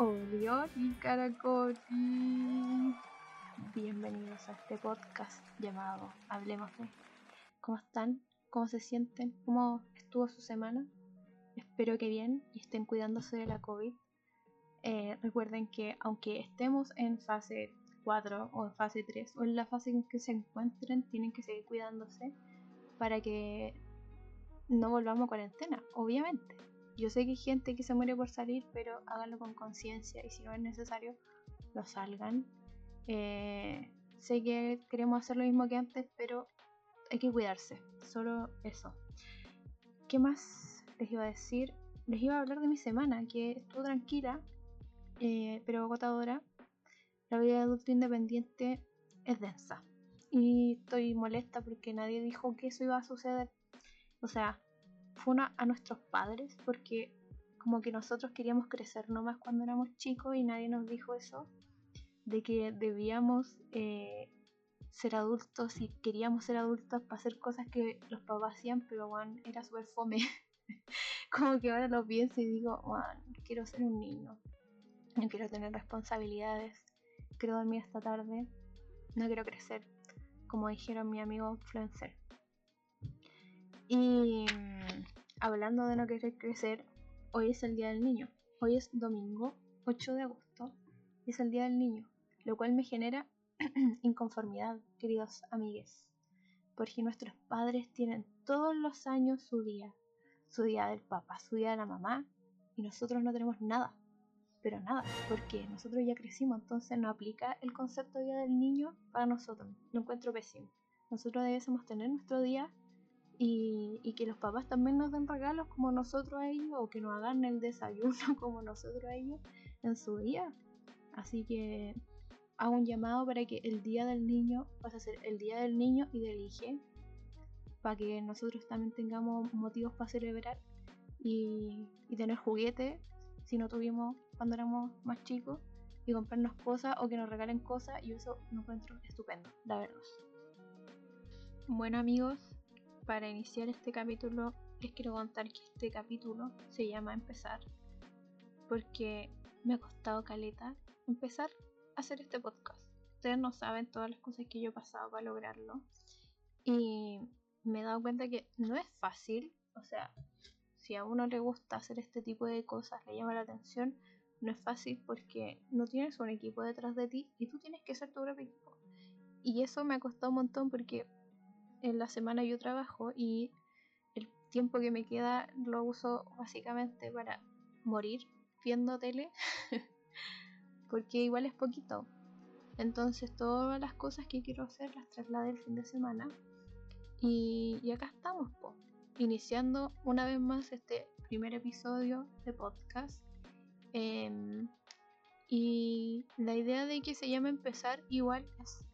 Oli, caracoli. Bienvenidos a este podcast llamado Hablemos de. ¿Cómo están? ¿Cómo se sienten? ¿Cómo estuvo su semana? Espero que bien y estén cuidándose de la COVID. Eh, recuerden que aunque estemos en fase 4 o en fase 3 o en la fase en que se encuentren, tienen que seguir cuidándose para que no volvamos a cuarentena, obviamente. Yo sé que hay gente que se muere por salir, pero háganlo con conciencia y si no es necesario, lo salgan. Eh, sé que queremos hacer lo mismo que antes, pero hay que cuidarse. Solo eso. ¿Qué más les iba a decir? Les iba a hablar de mi semana, que estuvo tranquila, eh, pero agotadora. La vida de adulto independiente es densa. Y estoy molesta porque nadie dijo que eso iba a suceder. O sea, fue una a nuestros padres porque como que nosotros queríamos crecer nomás cuando éramos chicos y nadie nos dijo eso, de que debíamos eh, ser adultos y queríamos ser adultos para hacer cosas que los papás hacían, pero bueno, era súper fome. como que ahora lo pienso y digo, bueno, quiero ser un niño, no quiero tener responsabilidades, quiero dormir esta tarde, no quiero crecer, como dijeron mi amigo influencer. Y hablando de no querer crecer, hoy es el Día del Niño. Hoy es domingo 8 de agosto es el Día del Niño, lo cual me genera inconformidad, queridos amigues, porque nuestros padres tienen todos los años su día, su día del papá, su día de la mamá, y nosotros no tenemos nada, pero nada, porque nosotros ya crecimos, entonces no aplica el concepto de Día del Niño para nosotros, lo encuentro pésimo. Nosotros debemos tener nuestro día y, que los papás también nos den regalos como nosotros a ellos o que nos hagan el desayuno como nosotros a ellos en su día. Así que hago un llamado para que el día del niño pase a ser el día del niño y del hijo para que nosotros también tengamos motivos para celebrar y, y tener juguetes si no tuvimos cuando éramos más chicos y comprarnos cosas o que nos regalen cosas y eso lo encuentro estupendo, la verdad. Bueno amigos, para iniciar este capítulo les quiero contar que este capítulo se llama Empezar porque me ha costado caleta empezar a hacer este podcast. Ustedes no saben todas las cosas que yo he pasado para lograrlo y me he dado cuenta que no es fácil, o sea, si a uno le gusta hacer este tipo de cosas, le llama la atención, no es fácil porque no tienes un equipo detrás de ti y tú tienes que ser tu propio equipo. Y eso me ha costado un montón porque en la semana yo trabajo y el tiempo que me queda lo uso básicamente para morir viendo tele, porque igual es poquito. Entonces todas las cosas que quiero hacer las trasladé el fin de semana y, acá estamos, po, iniciando una vez más este primer episodio de podcast. Em, y la idea de que se llame empezar igual es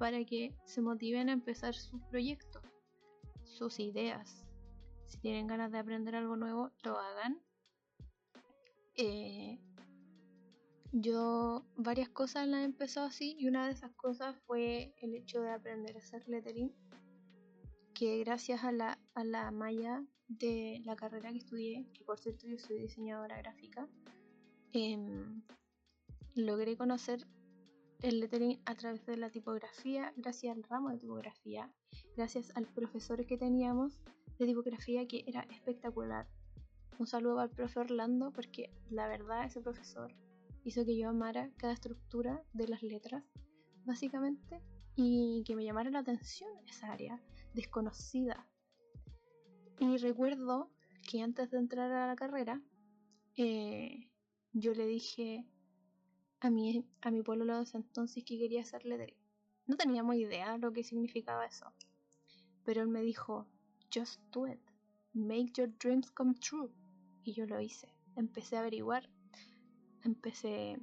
para que se motiven a empezar sus proyectos, sus ideas. Si tienen ganas de aprender algo nuevo, lo hagan. Eh, yo varias cosas las he empezado así y una de esas cosas fue el hecho de aprender a hacer lettering, que gracias a la, a la malla de la carrera que estudié, que por cierto yo soy diseñadora gráfica, em, logré conocer el lettering a través de la tipografía, gracias al ramo de tipografía, gracias al profesor que teníamos de tipografía que era espectacular. Un saludo al profe Orlando porque la verdad ese profesor hizo que yo amara cada estructura de las letras, básicamente, y que me llamara la atención esa área desconocida. Y recuerdo que antes de entrar a la carrera, eh, yo le dije a mi, a mi pueblo de entonces que quería hacer lettering. No teníamos idea lo que significaba eso. Pero él me dijo, just do it. Make your dreams come true. Y yo lo hice. Empecé a averiguar. Empecé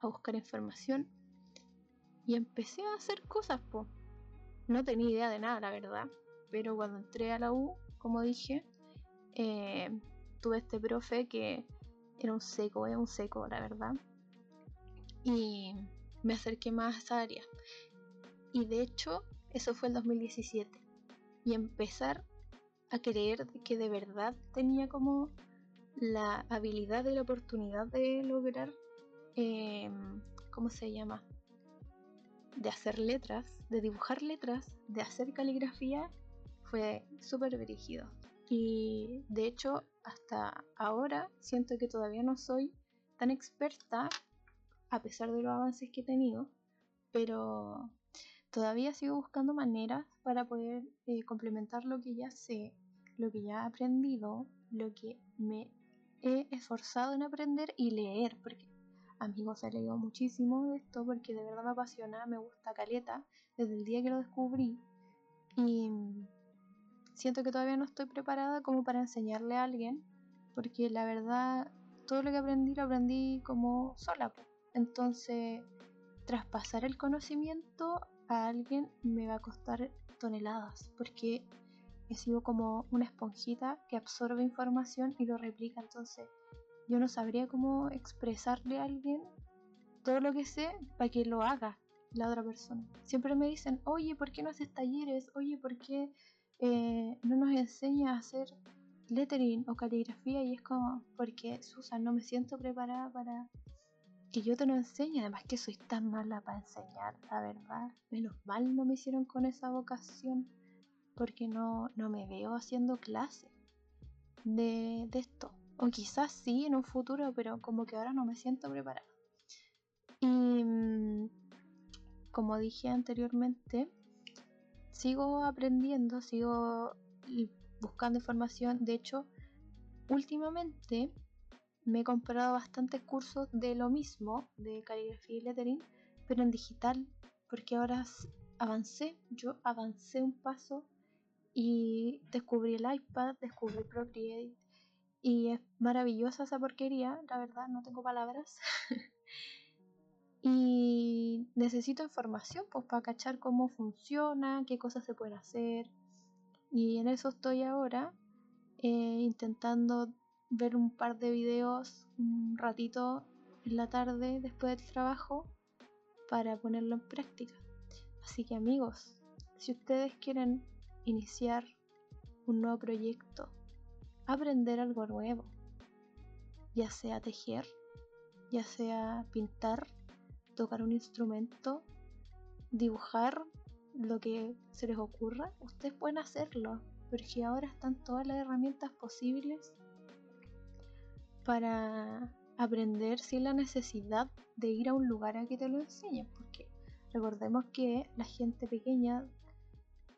a buscar información. Y empecé a hacer cosas, po. No tenía idea de nada, la verdad. Pero cuando entré a la U, como dije, eh, tuve este profe que era un seco, era un seco, la verdad y me acerqué más a esa área. Y de hecho, eso fue el 2017. Y empezar a creer que de verdad tenía como la habilidad y la oportunidad de lograr em, ¿cómo se llama? De hacer letras, de dibujar letras, de hacer caligrafía, fue súper brígido. Y de hecho, hasta ahora siento que todavía no soy tan experta, a pesar de los avances que he tenido, pero todavía sigo buscando maneras para poder eh, complementar lo que ya sé, lo que ya he aprendido, lo que me he esforzado en aprender y leer, porque amigos he leído muchísimo de esto porque de verdad me apasiona, me gusta caleta desde el día que lo descubrí y siento que todavía no estoy preparada como para enseñarle a alguien, porque la verdad todo lo que aprendí lo aprendí como sola. Entonces, traspasar el conocimiento a alguien me va a costar toneladas, porque he sido como una esponjita que absorbe información y lo replica. Entonces, yo no sabría cómo expresarle a alguien todo lo que sé para que lo haga la otra persona. Siempre me dicen, oye, ¿por qué no haces talleres? Oye, ¿por qué eh, no nos enseña a hacer lettering o caligrafía? Y es como, porque Susan, no me siento preparada para que yo te lo enseñe. Además que soy tan mala para enseñar, la verdad. Menos mal no me hicieron con esa vocación, porque no, no me veo haciendo clase de, de esto. O quizás sí en un futuro, pero como que ahora no me siento preparada. Y mm, como dije anteriormente, sigo aprendiendo, sigo buscando información. De hecho, últimamente me he comprado bastantes cursos de lo mismo, de caligrafía y lettering, pero en digital, porque ahora avancé, yo avancé un paso y descubrí el iPad, descubrí Procreate y es maravillosa esa porquería, la verdad, no tengo palabras. y necesito información pues para cachar cómo funciona, qué cosas se pueden hacer. Y en eso estoy ahora, eh, intentando ver un par de videos un ratito en la tarde después del trabajo para ponerlo en práctica. Así que amigos, si ustedes quieren iniciar un nuevo proyecto, aprender algo nuevo, ya sea tejer, ya sea pintar, tocar un instrumento, dibujar lo que se les ocurra, ustedes pueden hacerlo, porque ahora están todas las herramientas posibles para aprender sin la necesidad de ir a un lugar a que te lo enseñen, porque recordemos que la gente pequeña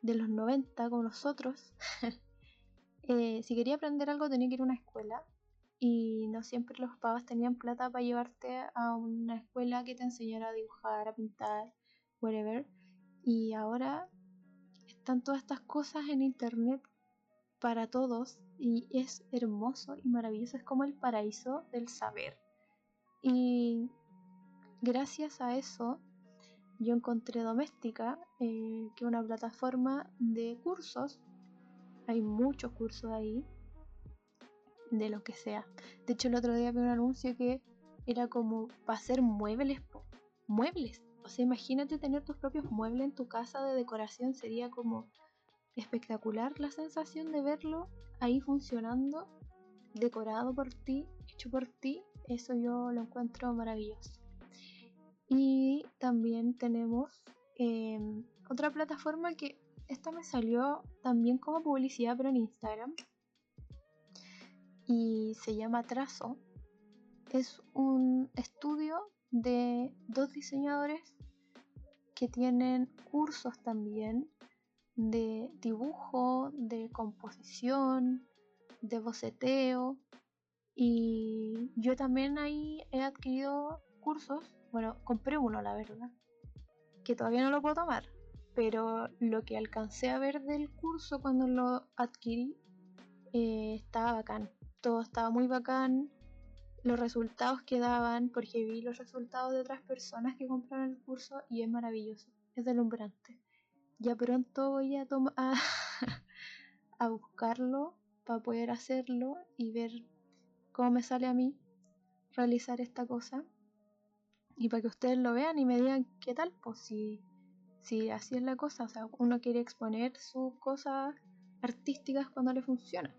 de los 90 como nosotros, eh, si quería aprender algo tenía que ir a una escuela y no siempre los papás tenían plata para llevarte a una escuela que te enseñara a dibujar, a pintar, whatever. Y ahora están todas estas cosas en internet para todos y es hermoso y maravilloso, es como el paraíso del saber. Y gracias a eso yo encontré Doméstica, eh, que es una plataforma de cursos. Hay muchos cursos ahí de lo que sea. De hecho, el otro día vi un anuncio que era como para hacer muebles, muebles. O sea, imagínate tener tus propios muebles en tu casa de decoración, sería como espectacular la sensación de verlo ahí funcionando, decorado por ti, hecho por ti. Eso yo lo encuentro maravilloso. Y también tenemos em, otra plataforma que esta me salió también como publicidad, pero en Instagram, y se llama Trazo. Es un estudio de dos diseñadores que tienen cursos también de dibujo, de composición, de boceteo. Y yo también ahí he adquirido cursos. Bueno, compré uno, la verdad. Que todavía no lo puedo tomar. Pero lo que alcancé a ver del curso cuando lo adquirí eh, estaba bacán todo estaba muy bacán, los resultados que daban, porque vi los resultados de otras personas que compraron el curso y es maravilloso, es delumbrante. Ya pronto voy a, a, a buscarlo para poder hacerlo y ver cómo me sale a mí realizar esta cosa. Y para que ustedes lo vean y me digan qué tal, pues si, si así es la cosa, o sea, uno quiere exponer sus cosas artísticas cuando le funciona.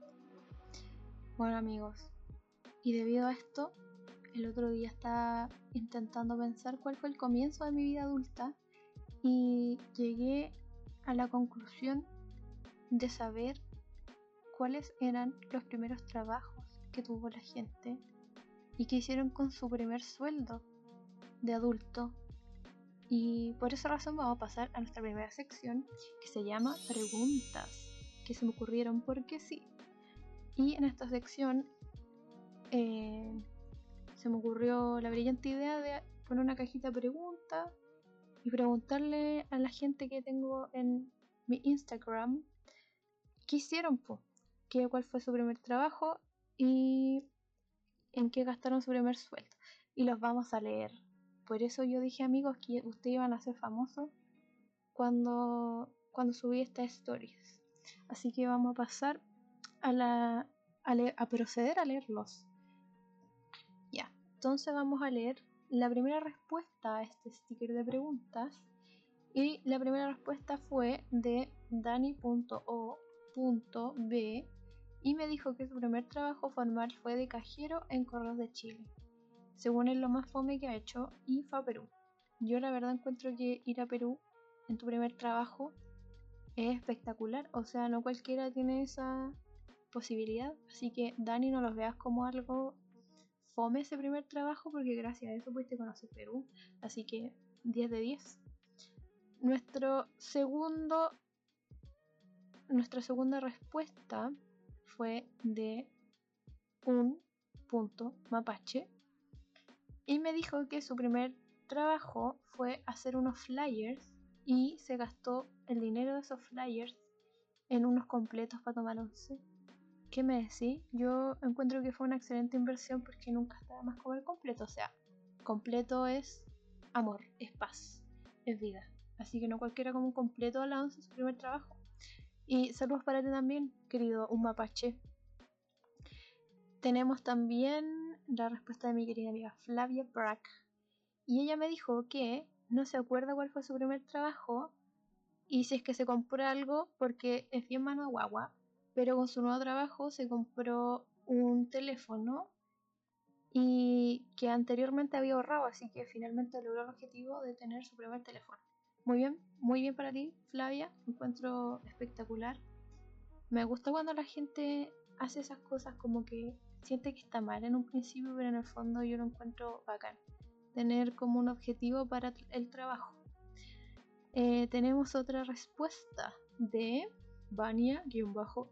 Bueno amigos, y debido a esto, el otro día estaba intentando pensar cuál fue el comienzo de mi vida adulta y llegué a la conclusión de saber cuáles eran los primeros trabajos que tuvo la gente y qué hicieron con su primer sueldo de adulto. Y por esa razón vamos a pasar a nuestra primera sección que se llama preguntas que se me ocurrieron porque sí. Y en esta sección eh, se me ocurrió la brillante idea de poner una cajita de preguntas y preguntarle a la gente que tengo en mi Instagram qué hicieron, po? ¿Qué, cuál fue su primer trabajo y en qué gastaron su primer sueldo. Y los vamos a leer. Por eso yo dije, amigos, que ustedes iban a ser famosos cuando, cuando subí estas stories. Así que vamos a pasar a, la, a, a proceder a leerlos. Ya, entonces vamos a leer la primera respuesta a este sticker de preguntas. Y la primera respuesta fue de dani.o.b y me dijo que su primer trabajo formal fue de cajero en Correos de Chile. Según él, lo más fome que ha hecho y Perú. Yo la verdad encuentro que ir a Perú en tu primer trabajo es espectacular. O sea, no cualquiera tiene esa posibilidad. Así que Dani, no los veas como algo fome ese primer trabajo porque gracias a eso pudiste conocer Perú. Así que 10 de 10. Nuestro segundo, nuestra segunda respuesta fue de un punto mapache y me dijo que su primer trabajo fue hacer unos flyers y se gastó el dinero de esos flyers en unos completos para tomar once. ¿Qué me decís? Yo encuentro que fue una excelente inversión porque nunca estaba más comer completo. O sea, completo es amor, es paz, es vida. Así que no cualquiera como un completo a la once su primer trabajo. Y saludos para ti también, querido un mapache. Tenemos también la respuesta de mi querida amiga Flavia Brack. Y ella me dijo que no se acuerda cuál fue su primer trabajo y si es que se compró algo porque es bien mano guagua, pero con su nuevo trabajo se compró un teléfono y que anteriormente había ahorrado, así que finalmente logró el objetivo de tener su primer teléfono. Muy bien, muy bien para ti, Flavia. encuentro espectacular. Me gusta cuando la gente hace esas cosas como que siente que está mal en un principio, pero en el fondo yo lo encuentro bacán. Tener como un objetivo para el trabajo. Eh, tenemos otra respuesta de Vania-E-O,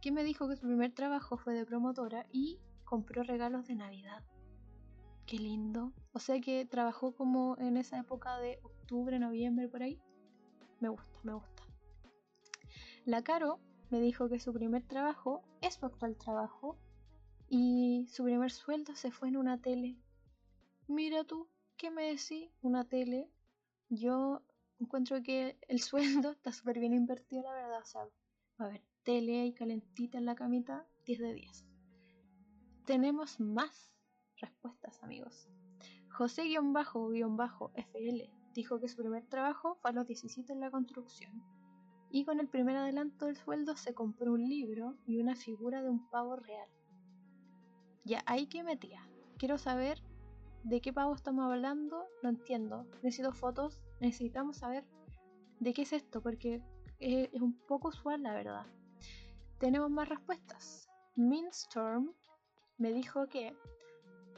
que me dijo que su primer trabajo fue de promotora y compró regalos de Navidad. Qué lindo. O sea que trabajó como en esa época de octubre, noviembre, por ahí. Me gusta, me gusta. La Caro me dijo que su primer trabajo es su actual trabajo y su primer sueldo se fue en una tele. Mira tú, ¿qué me decís? Una tele. Yo encuentro que el sueldo está súper bien invertido, la verdad. O sea, a ver, tele y calentita en la camita, 10 de 10. Tenemos más respuestas, amigos. José-FL dijo que su primer trabajo fue a los 17 en la construcción y con el primer adelanto del sueldo se compró un libro y una figura de un pavo real. Ya, ahí que metía. Quiero saber de qué pavo estamos hablando, no entiendo. Necesito fotos, necesitamos saber de qué es esto, porque es, un poco usual la verdad. Tenemos más respuestas. Minstorm me dijo que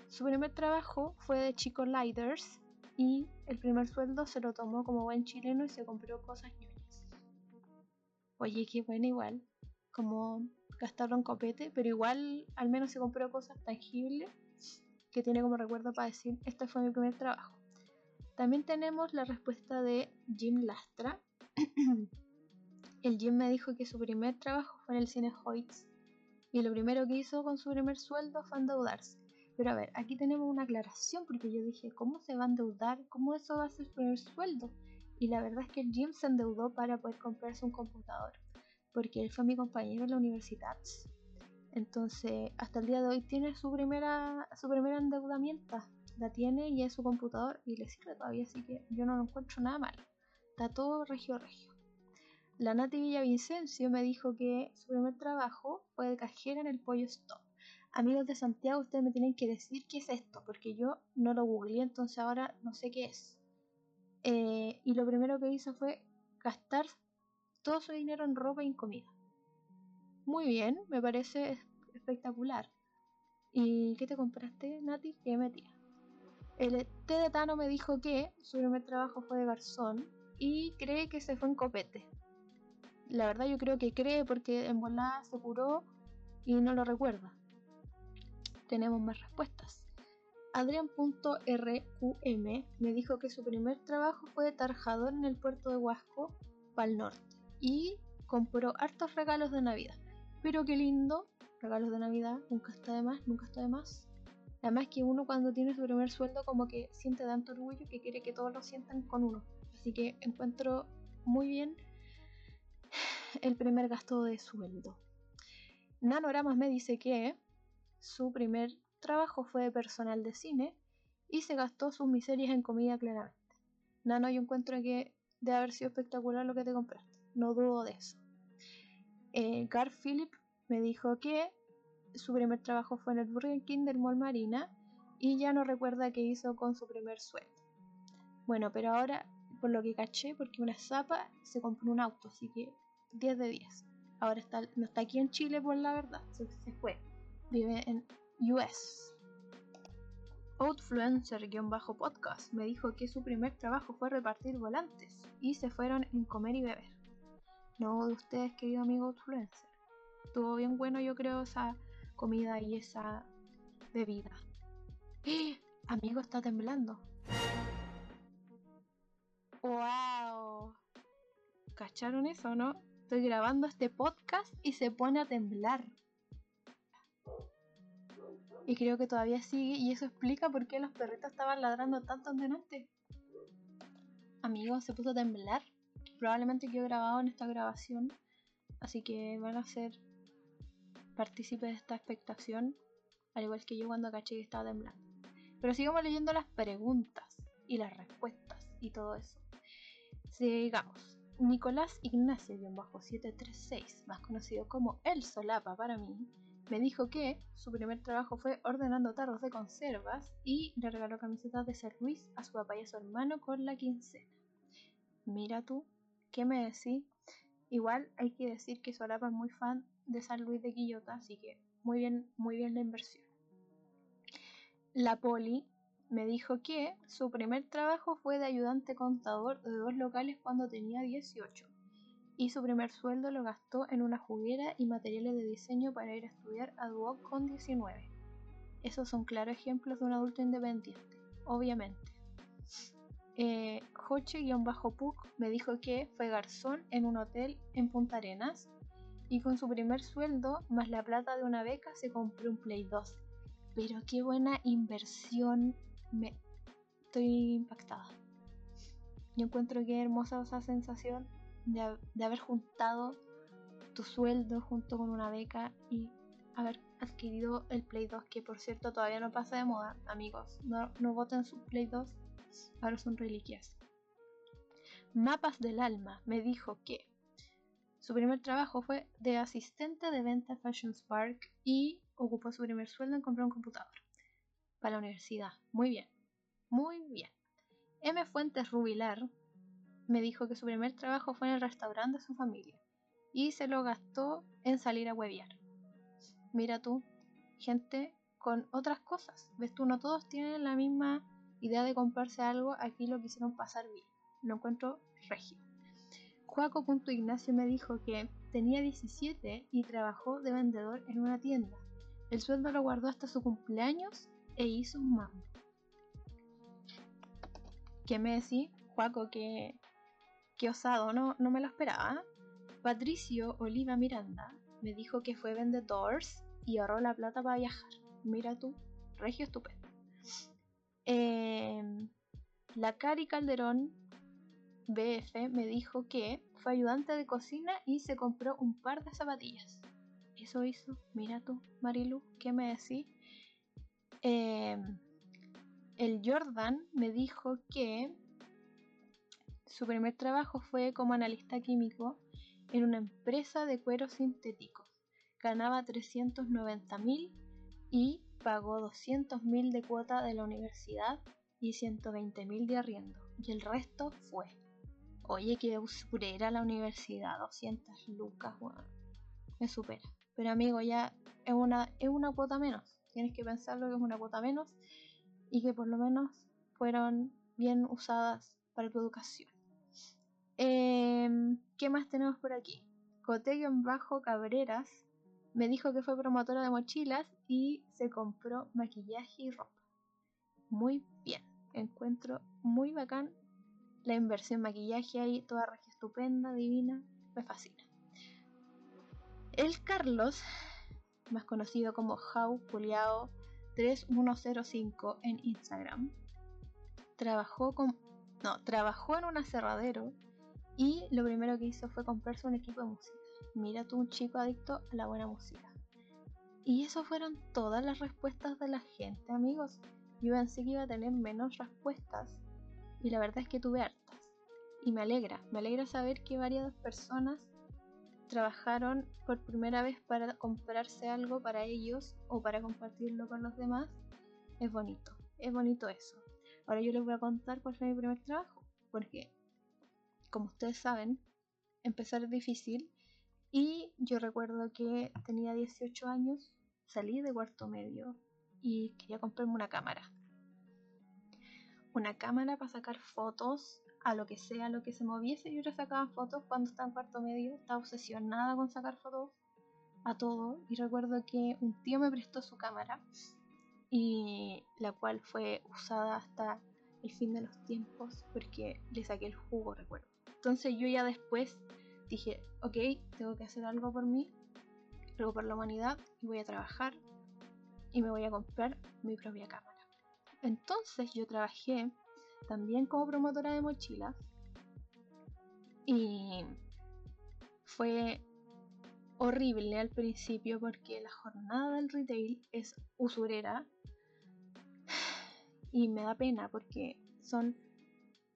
su primer trabajo fue de Chico Lighters y el primer sueldo se lo tomó como buen chileno y se compró cosas ñoñas. Oye, qué bueno igual, como gastarlo en copete, pero igual al menos se compró cosas tangibles que tiene como recuerdo para decir, este fue mi primer trabajo. También tenemos la respuesta de Jim Lastra. el Jim me dijo que su primer trabajo fue en el cine Hoyts y lo primero que hizo con su primer sueldo fue endeudarse. Pero a ver, aquí tenemos una aclaración porque yo dije, ¿cómo se va a endeudar? ¿Cómo eso va a ser el sueldo? Y la verdad es que el Jim se endeudó para poder comprarse un computador, porque él fue mi compañero en la universidad. Entonces, hasta el día de hoy tiene su primera, su primera endeudamiento. La tiene y es su computador y le sirve todavía, así que yo no lo encuentro nada mal. Está todo regio regio. La Nati Villavicencio me dijo que su primer trabajo fue de cajera en el Pollo Stop Amigos de Santiago, ustedes me tienen que decir qué es esto, porque yo no lo googleé, entonces ahora no sé qué es. Eh, y lo primero que hizo fue gastar todo su dinero en ropa y en comida. Muy bien, me parece espectacular. ¿Y qué te compraste, Nati? ¿Qué metía? El T de Tano me dijo que su primer trabajo fue de garzón y cree que se fue en copete. La verdad yo creo que cree porque en volada se curó y no lo recuerda. Tenemos más respuestas. Adrián.rqm me dijo que su primer trabajo fue de tarjador en el puerto de Huasco, Pal Norte, y compró hartos regalos de Navidad. Pero qué lindo, regalos de Navidad, nunca está de más, nunca está de más. Además que uno cuando tiene su primer sueldo como que siente tanto orgullo que quiere que todos lo sientan con uno. Así que encuentro muy bien el primer gasto de sueldo. Nanogramas me dice que su primer trabajo fue de personal de cine y se gastó sus miserias en comida claramente. Nano, yo encuentro que debe haber sido espectacular lo que te compraste. No dudo de eso. Eh, Gar Philip me dijo que su primer trabajo fue en el Burger King del Mall Marina y ya no recuerda qué hizo con su primer sueldo. Bueno, pero ahora, por lo que caché, porque una zapa se compró un auto, así que 10 de 10. Ahora está, no está aquí en Chile por la verdad, se, fue. Vive en US. Outfluencer-podcast me dijo que su primer trabajo fue repartir volantes y se fueron en comer y beber. No de ustedes, querido amigo Outfluencer. Estuvo bien bueno, yo creo, esa comida y esa bebida. ¡Eh! Amigo, está temblando. ¡Wow! ¿Cacharon eso, no? Estoy grabando este podcast y se pone a temblar. Y creo que todavía sigue y eso explica por qué los perritos estaban ladrando tanto en delante. Amigo, se puso a temblar. Probablemente quedó grabado en esta grabación. Así que van a ser partícipe de esta expectación, al igual que yo cuando caché que estaba temblando. Pero sigamos leyendo las preguntas y las respuestas y todo eso. Sigamos. Nicolás Ignacio-736, más conocido como El Solapa para mí, me dijo que su primer trabajo fue ordenando tarros de conservas y le regaló camisetas de Ser Luis a su papá y a su hermano con la quincena. Mira tú, ¿qué me decís? Igual hay que decir que Solapa es muy fan de San Luis de Quillota, así que muy bien, muy bien la inversión. La Poli me dijo que su primer trabajo fue de ayudante contador de dos locales cuando tenía 18 y su primer sueldo lo gastó en una juguera y materiales de diseño para ir a estudiar a Duoc con 19. Esos son claros ejemplos de un adulto independiente, obviamente. Eh, Joche-Puc me dijo que fue garzón en un hotel en Punta Arenas y con su primer sueldo más la plata de una beca se compró un Play 2. Pero qué buena inversión. Me estoy impactada. Yo encuentro que hermosa esa sensación de, haber juntado tu sueldo junto con una beca y haber adquirido el Play 2, que por cierto todavía no pasa de moda, amigos. No, no voten su Play 2, ahora son reliquias. Mapas del Alma me dijo que su primer trabajo fue de asistente de venta Fashion Spark y ocupó su primer sueldo en comprar un computador para la universidad. Muy bien, muy bien. M. Fuentes Rubilar me dijo que su primer trabajo fue en el restaurante de su familia y se lo gastó en salir a hueviar. Mira tú, gente con otras cosas. Ves tú, no todos tienen la misma idea de comprarse algo, aquí lo quisieron pasar bien. Lo encuentro regio. Juaco.ignacio me dijo que tenía 17 y trabajó de vendedor en una tienda. El sueldo lo guardó hasta su cumpleaños e hizo un mambo. ¿Qué me decís, Juaco? Que, qué osado, no, no me lo esperaba. Patricio Oliva Miranda me dijo que fue vendedores y ahorró la plata para viajar. Mira tú, regio estupendo. Em, la Cari Calderón BF me dijo que fue ayudante de cocina y se compró un par de zapatillas. Eso hizo. Mira tú, Marilu, ¿qué me decís? Em, el Jordan me dijo que su primer trabajo fue como analista químico en una empresa de cueros sintéticos. Ganaba 390 mil y pagó 200.000 de cuota de la universidad y 120.000 de arriendo. Y el resto fue. Oye, que usurera la universidad, 200 lucas, me supera. Pero amigo, ya es una, es una cuota menos. Tienes que pensarlo que es una cuota menos y que por lo menos fueron bien usadas para tu educación. Em, ¿Qué más tenemos por aquí? en bajo Cabreras me dijo que fue promotora de mochilas y se compró maquillaje y ropa. Muy bien, encuentro muy bacán la inversión maquillaje ahí, toda regia estupenda, divina, me fascina. El Carlos, más conocido como How 3105 en Instagram, trabajó con no, trabajó en un aserradero y lo primero que hizo fue comprarse un equipo de música. Mira tú un chico adicto a la buena música. Y eso fueron todas las respuestas de la gente, amigos. Yo pensé que iba a tener menos respuestas y la verdad es que tuve hartas. Y me alegra, me alegra saber que varias personas trabajaron por primera vez para comprarse algo para ellos o para compartirlo con los demás. Es bonito, es bonito eso. Ahora yo les voy a contar cuál fue mi primer trabajo, porque como ustedes saben, empezar es difícil y yo recuerdo que tenía 18 años, salí de cuarto medio y quería comprarme una cámara. Una cámara para sacar fotos a lo que sea, a lo que se moviese. Yo le sacaba fotos cuando estaba en cuarto medio, estaba obsesionada con sacar fotos a todo. Y recuerdo que un tío me prestó su cámara y la cual fue usada hasta el fin de los tiempos porque le saqué el jugo, recuerdo. Entonces yo ya después dije, ok, tengo que hacer algo por mí, algo por la humanidad y voy a trabajar y me voy a comprar mi propia cámara. Entonces yo trabajé también como promotora de mochilas y fue horrible al principio porque la jornada del retail es usurera y me da pena porque son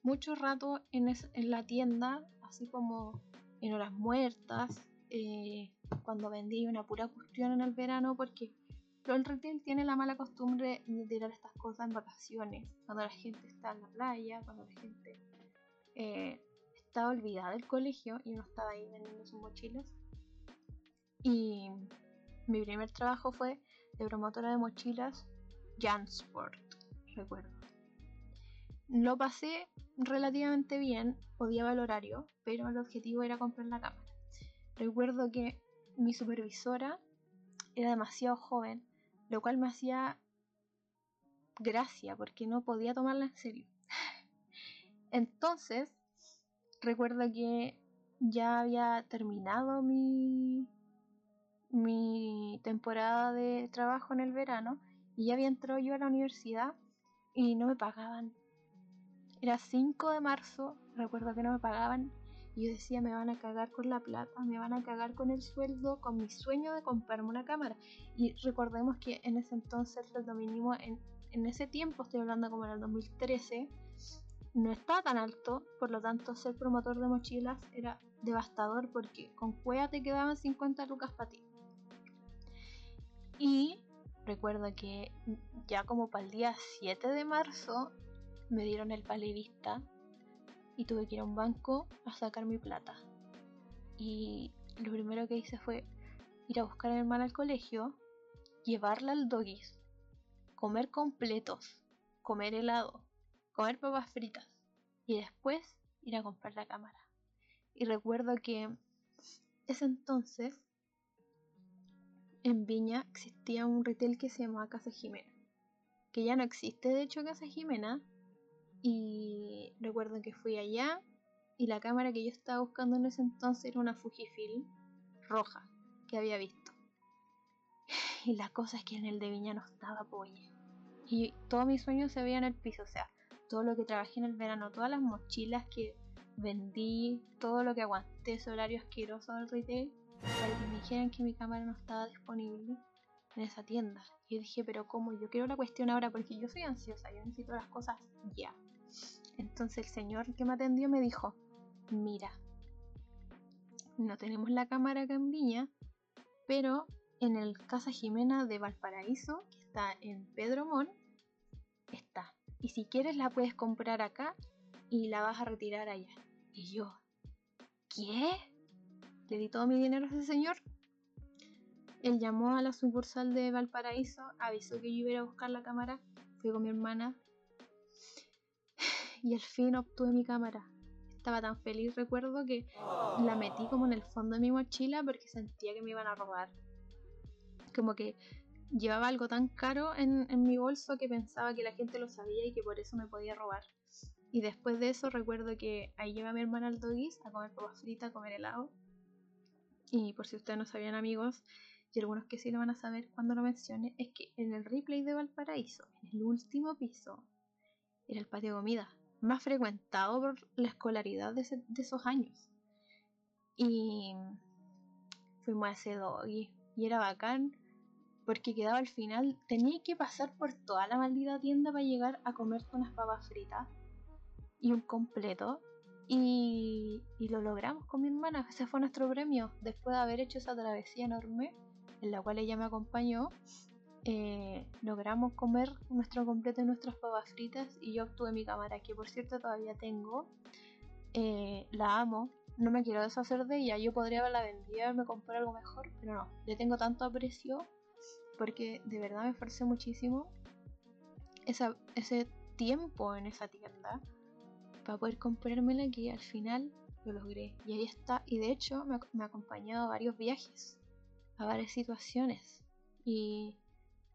mucho rato en, en la tienda, así como en horas muertas, eh, cuando vendí una pura cuestión en el verano, porque el retail tiene la mala costumbre de tirar estas cosas en vacaciones, cuando la gente está en la playa, cuando la gente eh, está olvidada del colegio y no estaba ahí vendiendo sus mochilas. Y mi primer trabajo fue de promotora de mochilas Jansport, recuerdo. Lo pasé relativamente bien, odiaba el horario, pero el objetivo era comprar la cámara. Recuerdo que mi supervisora era demasiado joven, lo cual me hacía gracia porque no podía tomarla en serio. Entonces, recuerdo que ya había terminado mi, mi temporada de trabajo en el verano y ya había entrado yo a la universidad y no me pagaban era 5 de marzo, recuerdo que no me pagaban y yo decía, me van a cagar con la plata, me van a cagar con el sueldo, con mi sueño de comprarme una cámara. Y recordemos que en ese entonces el sueldo mínimo, en, en ese tiempo, estoy hablando como en el 2013, no estaba tan alto, por lo tanto ser promotor de mochilas era devastador porque con cueva te quedaban 50 lucas para ti. Y recuerdo que ya como para el día 7 de marzo me dieron el vista y tuve que ir a un banco a sacar mi plata. Y lo primero que hice fue ir a buscar a mi hermana al colegio, llevarla al doggies, comer completos, comer helado, comer papas fritas y después ir a comprar la cámara. Y recuerdo que ese entonces en Viña existía un retail que se llamaba Casa Jimena, que ya no existe de hecho Casa Jimena, y recuerdo que fui allá y la cámara que yo estaba buscando en ese entonces era una Fujifilm roja que había visto. Y la cosa es que en el de Viña no estaba polla. Y todo mi sueño se veía en el piso, o sea, todo lo que trabajé en el verano, todas las mochilas que vendí, todo lo que aguanté ese horario asqueroso del retail, para que me dijeran que mi cámara no estaba disponible en esa tienda. Y yo dije, pero ¿cómo? Yo quiero la cuestión ahora porque yo soy ansiosa, yo necesito las cosas ya. Entonces el señor que me atendió me dijo, mira, no tenemos la cámara acá en Viña, pero en el Casa Jimena de Valparaíso, que está en Pedro Mon, está. Y si quieres la puedes comprar acá y la vas a retirar allá. Y yo, ¿qué? Le di todo mi dinero a ese señor. Él llamó a la sucursal de Valparaíso, avisó que yo iba a buscar la cámara, fui con mi hermana y al fin obtuve mi cámara. Estaba tan feliz, recuerdo que la metí como en el fondo de mi mochila porque sentía que me iban a robar. Como que llevaba algo tan caro en, en mi bolso que pensaba que la gente lo sabía y que por eso me podía robar. Y después de eso recuerdo que ahí lleva a mi hermana al doggies a comer papas fritas, a comer helado. Y por si ustedes no sabían amigos, y algunos que sí lo van a saber cuando lo mencione, es que en el replay de Valparaíso, en el último piso, era el patio de comida, más frecuentado por la escolaridad de, esos años. Y fuimos a ese doggy y era bacán porque quedaba al final, tenía que pasar por toda la maldita tienda para llegar a comer unas papas fritas y un completo. Y, y, lo logramos con mi hermana. Ese fue nuestro premio. Después de haber hecho esa travesía enorme, en la cual ella me acompañó, eh, logramos comer nuestro completo y nuestras papas fritas. Y yo obtuve mi cámara, que por cierto todavía tengo. Eh, la amo. No me quiero deshacer de ella. Yo podría haberla vendido y me compré algo mejor, pero no. Le tengo tanto aprecio porque de verdad me esforcé muchísimo esa, ese tiempo en esa tienda para poder comprármela que al final lo logré. Y ahí está. Y de hecho me, me ha acompañado a varios viajes, a varias situaciones. Y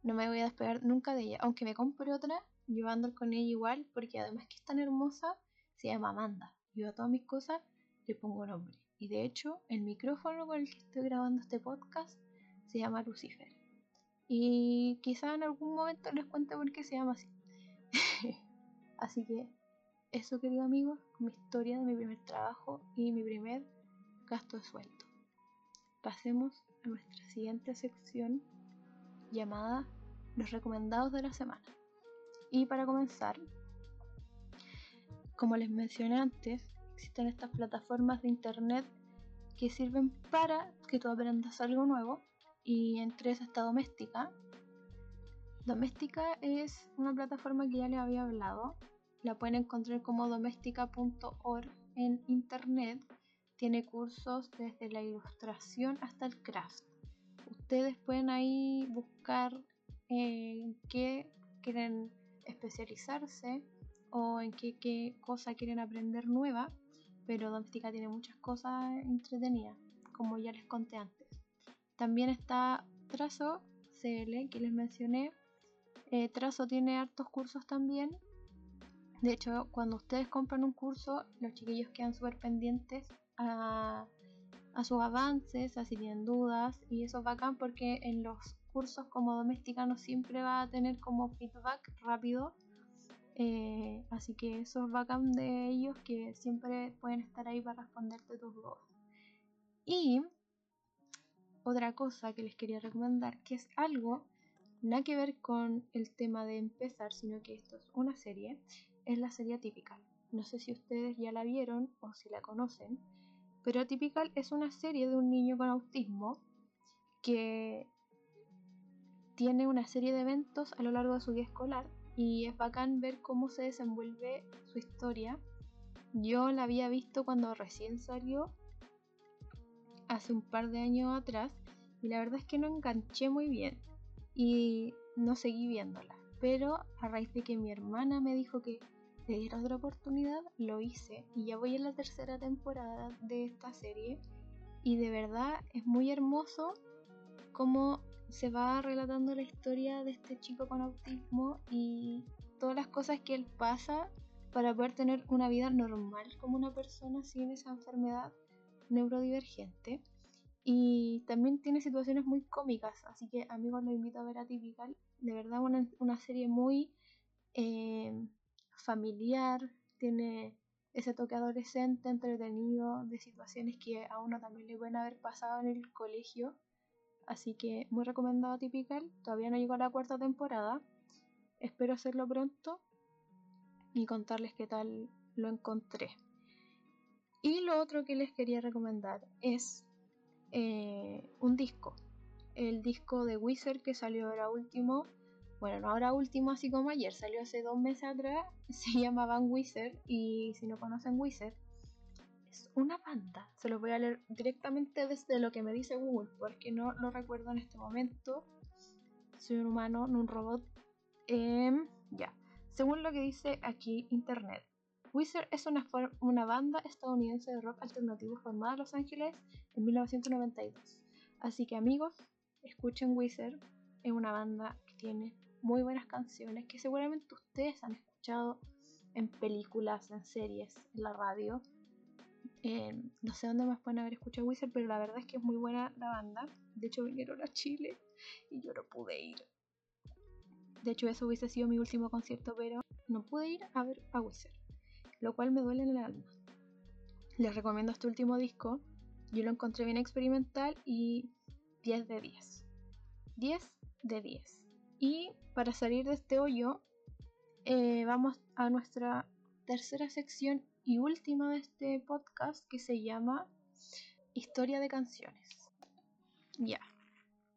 no me voy a despegar nunca de ella. Aunque me compre otra, yo ando con ella igual porque además que es tan hermosa, se llama Amanda. Yo a todas mis cosas le pongo nombre. Y de hecho, el micrófono con el que estoy grabando este podcast se llama Lucifer. Y quizá en algún momento les cuente por qué se llama así. así que eso, querido amigo, mi historia de mi primer trabajo y mi primer gasto de sueldo. Pasemos a nuestra siguiente sección llamada Los recomendados de la semana. Y para comenzar, como les mencioné antes, existen estas plataformas de internet que sirven para que tú aprendas algo nuevo y entre esas está Doméstica. Doméstica es una plataforma que ya les había hablado, la pueden encontrar como doméstica.org en internet. Tiene cursos desde la ilustración hasta el craft. Ustedes pueden ahí buscar en qué quieren especializarse o en qué, qué cosa quieren aprender nueva. Pero Doméstica tiene muchas cosas entretenidas, como ya les conté antes. También está Trazo CL que les mencioné. Eh, Trazo tiene hartos cursos también de hecho, cuando ustedes compran un curso, los chiquillos quedan súper pendientes a, sus avances, a si tienen dudas, y eso es bacán porque en los cursos como doméstica no siempre va a tener como feedback rápido. Eh, así que eso es bacán de ellos que siempre pueden estar ahí para responderte tus dudas. Y otra cosa que les quería recomendar, que es algo nada que ver con el tema de empezar, sino que esto es una serie, es la serie Atypical. No sé si ustedes ya la vieron o si la conocen, pero Atypical es una serie de un niño con autismo que tiene una serie de eventos a lo largo de su día escolar y es bacán ver cómo se desenvuelve su historia. Yo la había visto cuando recién salió, hace un par de años atrás, y la verdad es que no enganché muy bien y no seguí viéndola pero a raíz de que mi hermana me dijo que le otra oportunidad, lo hice. Y ya voy en la tercera temporada de esta serie. Y de verdad es muy hermoso cómo se va relatando la historia de este chico con autismo y todas las cosas que él pasa para poder tener una vida normal como una persona sin esa enfermedad neurodivergente. Y también tiene situaciones muy cómicas, así que amigos los invito a ver a Typical de verdad una, una serie muy eh, familiar, tiene ese toque adolescente, entretenido, de situaciones que a uno también le pueden haber pasado en el colegio. Así que muy recomendado Typical. Todavía no llegó a la cuarta temporada. Espero hacerlo pronto y contarles qué tal lo encontré. Y lo otro que les quería recomendar es eh, un disco el disco de Wizard que salió ahora último. Bueno, no ahora último, así como ayer, salió hace dos meses atrás. Se llama Van Wizard. Y si no conocen Wizard, es una banda. Se los voy a leer directamente desde lo que me dice Google, porque no lo recuerdo en este momento. Soy un humano, no un robot. Em, ya. Según lo que dice aquí Internet. Wizard es una, una banda estadounidense de rock alternativo formada en Los Ángeles en 1992. Así que amigos, escuchen Wizard. Es una banda que tiene muy buenas canciones que seguramente ustedes han escuchado en películas, en series, en la radio. no sé dónde más pueden haber escuchado Wizard, pero la verdad es que es muy buena la banda. De hecho, vinieron a Chile y yo no pude ir. De hecho, eso hubiese sido mi último concierto, pero no pude ir a ver a Wizard, lo cual me duele en el alma. Les recomiendo este último disco. Yo lo encontré bien experimental y 10 de 10. 10 de 10. Y para salir de este hoyo, eh, vamos a nuestra tercera sección y última de este podcast que se llama Historia de canciones. Ya.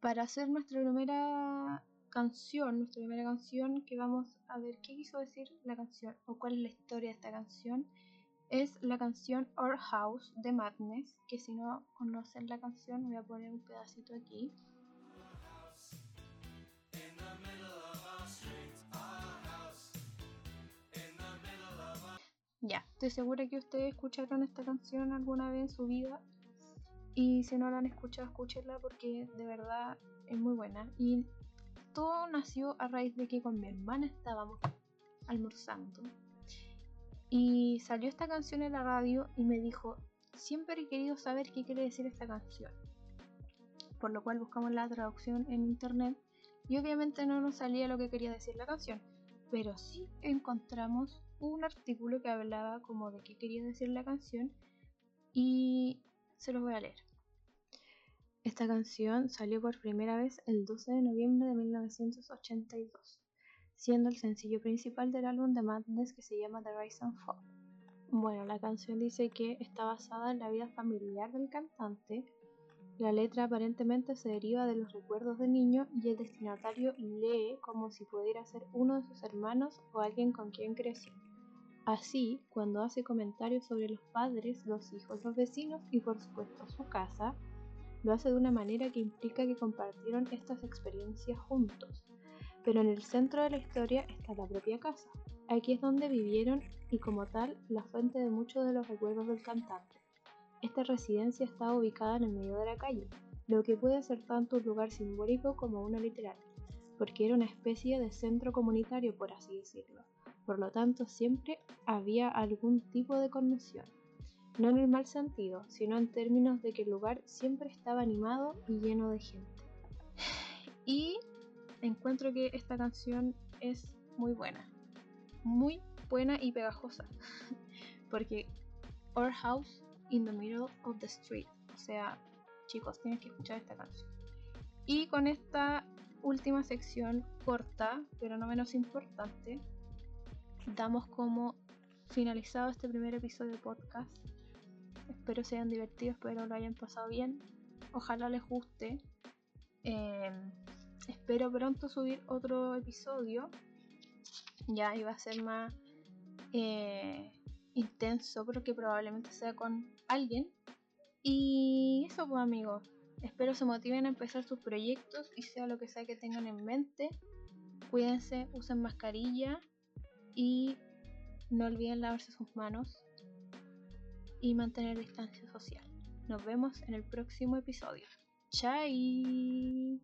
Para hacer nuestra primera canción, nuestra primera canción, que vamos a ver qué quiso decir la canción o cuál es la historia de esta canción, es la canción Our House de Madness, que si no conocen la canción voy a poner un pedacito aquí. Ya, estoy segura que ustedes escucharon esta canción alguna vez en su vida. Y si no la han escuchado, escúchenla porque de verdad es muy buena. Y todo nació a raíz de que con mi hermana estábamos almorzando. Y salió esta canción en la radio y me dijo, siempre he querido saber qué quiere decir esta canción. Por lo cual buscamos la traducción en internet y obviamente no nos salía lo que quería decir la canción. Pero sí encontramos un artículo que hablaba como de qué quería decir la canción y se los voy a leer. Esta canción salió por primera vez el 12 de noviembre de 1982, siendo el sencillo principal del álbum de Madness que se llama The Rise and Fall. Bueno, la canción dice que está basada en la vida familiar del cantante. La letra aparentemente se deriva de los recuerdos de niño y el destinatario lee como si pudiera ser uno de sus hermanos o alguien con quien creció. Así, cuando hace comentarios sobre los padres, los hijos, los vecinos y por supuesto su casa, lo hace de una manera que implica que compartieron estas experiencias juntos. Pero en el centro de la historia está la propia casa. Aquí es donde vivieron y como tal la fuente de muchos de los recuerdos del cantante. Esta residencia está ubicada en el medio de la calle, lo que puede ser tanto un lugar simbólico como uno literal, porque era una especie de centro comunitario por así decirlo por lo tanto siempre había algún tipo de conmoción. No en el mal sentido, sino en términos de que el lugar siempre estaba animado y lleno de gente. Y encuentro que esta canción es muy buena, muy buena y pegajosa, porque Our House in the Middle of the Street, o sea, chicos, tienes que escuchar esta canción. Y con esta última sección corta, pero no menos importante, damos como finalizado este primer episodio de podcast. Espero se hayan divertido, espero lo hayan pasado bien. Ojalá les guste. Em, espero pronto subir otro episodio. Ya iba a ser más eh, intenso, porque probablemente sea con alguien. Y eso, pues, amigos. Espero se motiven a empezar sus proyectos y sea lo que sea que tengan en mente. Cuídense, usen mascarilla y no olviden lavarse sus manos y mantener distancia social. Nos vemos en el próximo episodio. Chai.